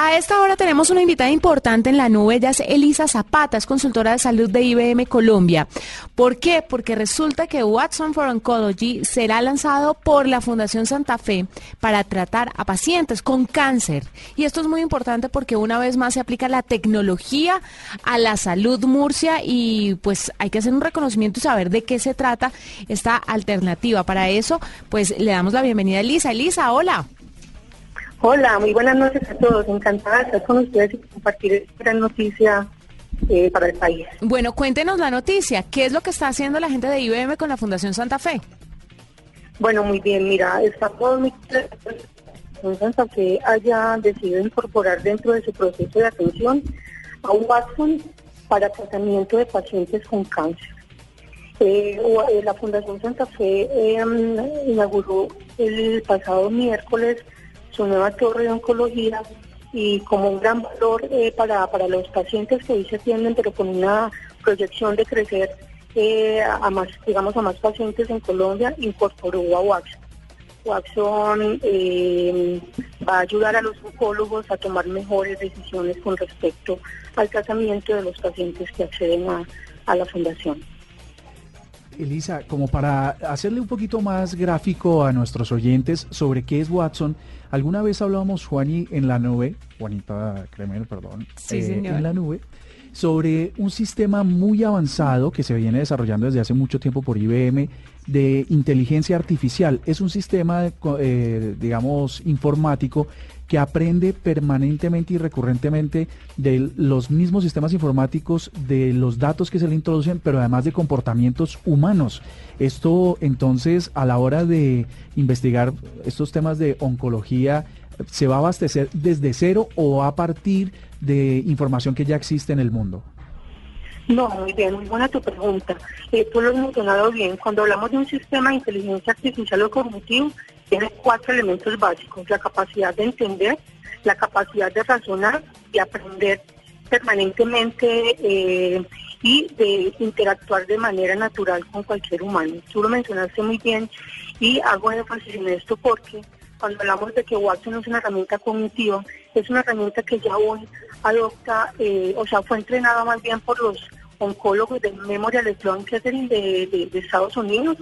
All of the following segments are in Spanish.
A esta hora tenemos una invitada importante en la nube, ella es Elisa Zapata, es consultora de salud de IBM Colombia. ¿Por qué? Porque resulta que Watson for Oncology será lanzado por la Fundación Santa Fe para tratar a pacientes con cáncer. Y esto es muy importante porque una vez más se aplica la tecnología a la salud Murcia y pues hay que hacer un reconocimiento y saber de qué se trata esta alternativa. Para eso, pues le damos la bienvenida a Elisa. Elisa, hola. Hola, muy buenas noches a todos. Encantada de estar con ustedes y compartir esta gran noticia eh, para el país. Bueno, cuéntenos la noticia. ¿Qué es lo que está haciendo la gente de IBM con la Fundación Santa Fe? Bueno, muy bien. Mira, estamos muy Santa Fe haya decidido incorporar dentro de su proceso de atención a un Watson para tratamiento de pacientes con cáncer. Eh, eh, la Fundación Santa Fe inauguró el pasado miércoles su nueva torre de oncología y como un gran valor eh, para, para los pacientes que hoy se atienden, pero con una proyección de crecer eh, a más, digamos, a más pacientes en Colombia, incorporó a Waxon. Waxon eh, va a ayudar a los oncólogos a tomar mejores decisiones con respecto al tratamiento de los pacientes que acceden a, a la fundación. Elisa, como para hacerle un poquito más gráfico a nuestros oyentes sobre qué es Watson, alguna vez hablábamos, Juani, en la nube, Juanita Kremer, perdón, eh, en la nube, sobre un sistema muy avanzado que se viene desarrollando desde hace mucho tiempo por IBM de inteligencia artificial. Es un sistema, eh, digamos, informático que aprende permanentemente y recurrentemente de los mismos sistemas informáticos, de los datos que se le introducen, pero además de comportamientos humanos. Esto entonces a la hora de investigar estos temas de oncología, ¿se va a abastecer desde cero o a partir de información que ya existe en el mundo? No, muy bien, muy buena tu pregunta. Eh, tú lo has mencionado bien. Cuando hablamos de un sistema de inteligencia artificial o cognitivo, tiene cuatro elementos básicos. La capacidad de entender, la capacidad de razonar y aprender permanentemente eh, y de interactuar de manera natural con cualquier humano. Tú lo mencionaste muy bien y hago énfasis en esto porque cuando hablamos de que Watson es una herramienta cognitiva, es una herramienta que ya hoy adopta, eh, o sea, fue entrenada más bien por los oncólogos del Memorial Sloan Kettering de, Estados Unidos,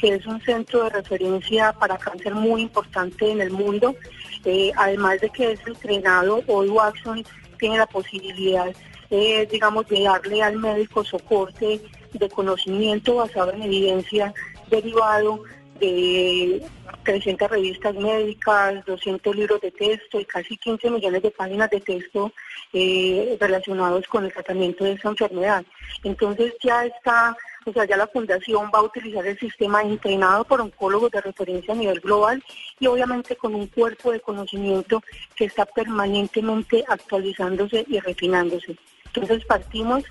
que es un centro de referencia para cáncer muy importante en el mundo. Eh, además de que es entrenado, hoy Watson tiene la posibilidad, eh, digamos, de darle al médico soporte de conocimiento basado en evidencia derivado de 300 revistas médicas, 200 libros de texto y casi 15 millones de páginas de texto eh, relacionados con el tratamiento de esa enfermedad. Entonces ya está, o sea, ya la fundación va a utilizar el sistema entrenado por oncólogos de referencia a nivel global y obviamente con un cuerpo de conocimiento que está permanentemente actualizándose y refinándose. Entonces partimos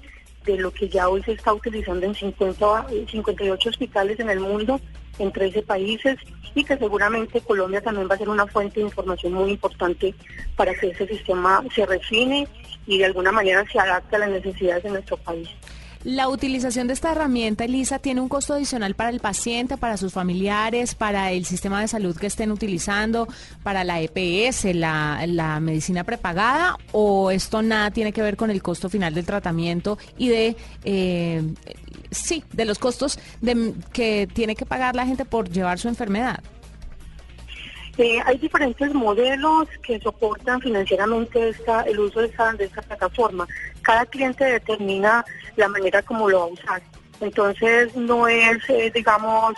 de lo que ya hoy se está utilizando en 50, 58 hospitales en el mundo, en 13 países, y que seguramente Colombia también va a ser una fuente de información muy importante para que ese sistema se refine y de alguna manera se adapte a las necesidades de nuestro país. La utilización de esta herramienta, Elisa, tiene un costo adicional para el paciente, para sus familiares, para el sistema de salud que estén utilizando, para la EPS, la, medicina prepagada, o esto nada tiene que ver con el costo final del tratamiento y de, eh, sí, de los costos que tiene que pagar la gente por llevar su enfermedad. Eh, hay diferentes modelos que soportan financieramente esta, el uso de esta, de esta plataforma. Cada cliente determina la manera como lo va a usar. Entonces no es, eh, digamos,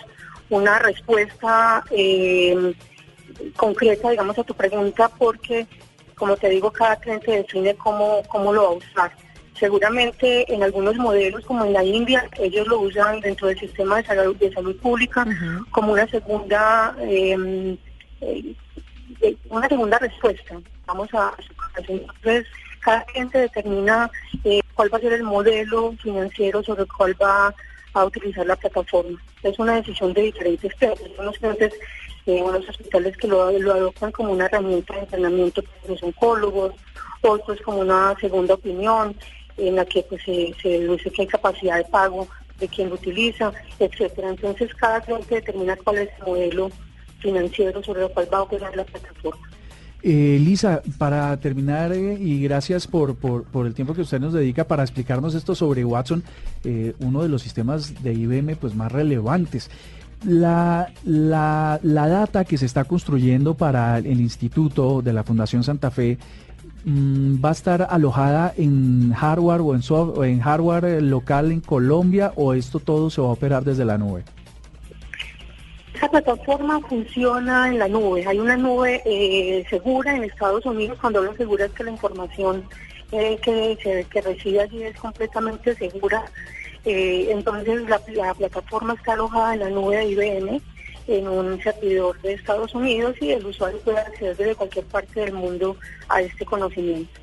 una respuesta eh, concreta, digamos, a tu pregunta porque, como te digo, cada cliente define cómo, cómo lo va a usar. Seguramente en algunos modelos, como en la India, ellos lo usan dentro del sistema de salud, de salud pública como una segunda eh, eh, una segunda respuesta. Vamos a Entonces, cada cliente determina eh, cuál va a ser el modelo financiero sobre el cual va a utilizar la plataforma. Es una decisión de diferentes clientes. Unos clientes, eh, unos hospitales que lo, lo adoptan como una herramienta de entrenamiento para los oncólogos, otros como una segunda opinión en la que pues, se, se deduce que hay capacidad de pago de quien lo utiliza, etcétera. Entonces cada cliente determina cuál es el modelo financiero sobre el cual va a operar la plataforma. Eh, Lisa, para terminar, eh, y gracias por, por, el tiempo que usted nos dedica para explicarnos esto sobre Watson, eh, uno de los sistemas de IBM pues, más relevantes. La, la, la data que se está construyendo para el instituto de la Fundación Santa Fe Mm, va a estar alojada en hardware o en, o en hardware eh, local en Colombia o esto todo se va a operar desde la nube? Esa plataforma funciona en la nube. Hay una nube eh, segura en Estados Unidos. Cuando hablo segura es que la información eh, que, se, que recibe allí es completamente segura. entonces la, la plataforma está alojada en la nube de IBM en un servidor de Estados Unidos y el usuario puede acceder desde cualquier parte del mundo a este conocimiento.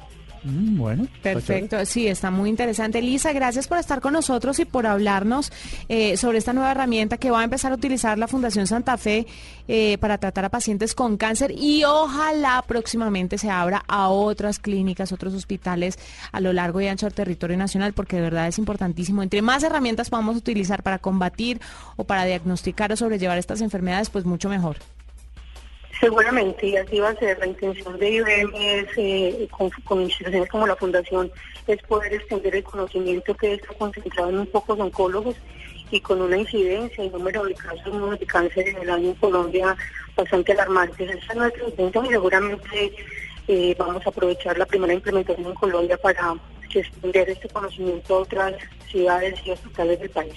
Mm, bueno, perfecto. Sí, está muy interesante. Lisa, gracias por estar con nosotros y por hablarnos eh, sobre esta nueva herramienta que va a empezar a utilizar la Fundación Santa Fe eh, para tratar a pacientes con cáncer y ojalá próximamente se abra a otras clínicas, otros hospitales a lo largo y ancho del territorio nacional, porque de verdad es importantísimo. Entre más herramientas podamos utilizar para combatir o para diagnosticar o sobrellevar estas enfermedades, pues mucho mejor. Seguramente, y así va a ser. La intención de IBM es, eh, con, instituciones como la Fundación, es poder extender el conocimiento que está concentrado en un pocos oncólogos y con una incidencia y número de casos de cáncer en el año en Colombia bastante alarmantes. Esa es nuestra intención y seguramente eh, vamos a aprovechar la primera implementación en Colombia para extender este conocimiento a otras ciudades y hospitales del país.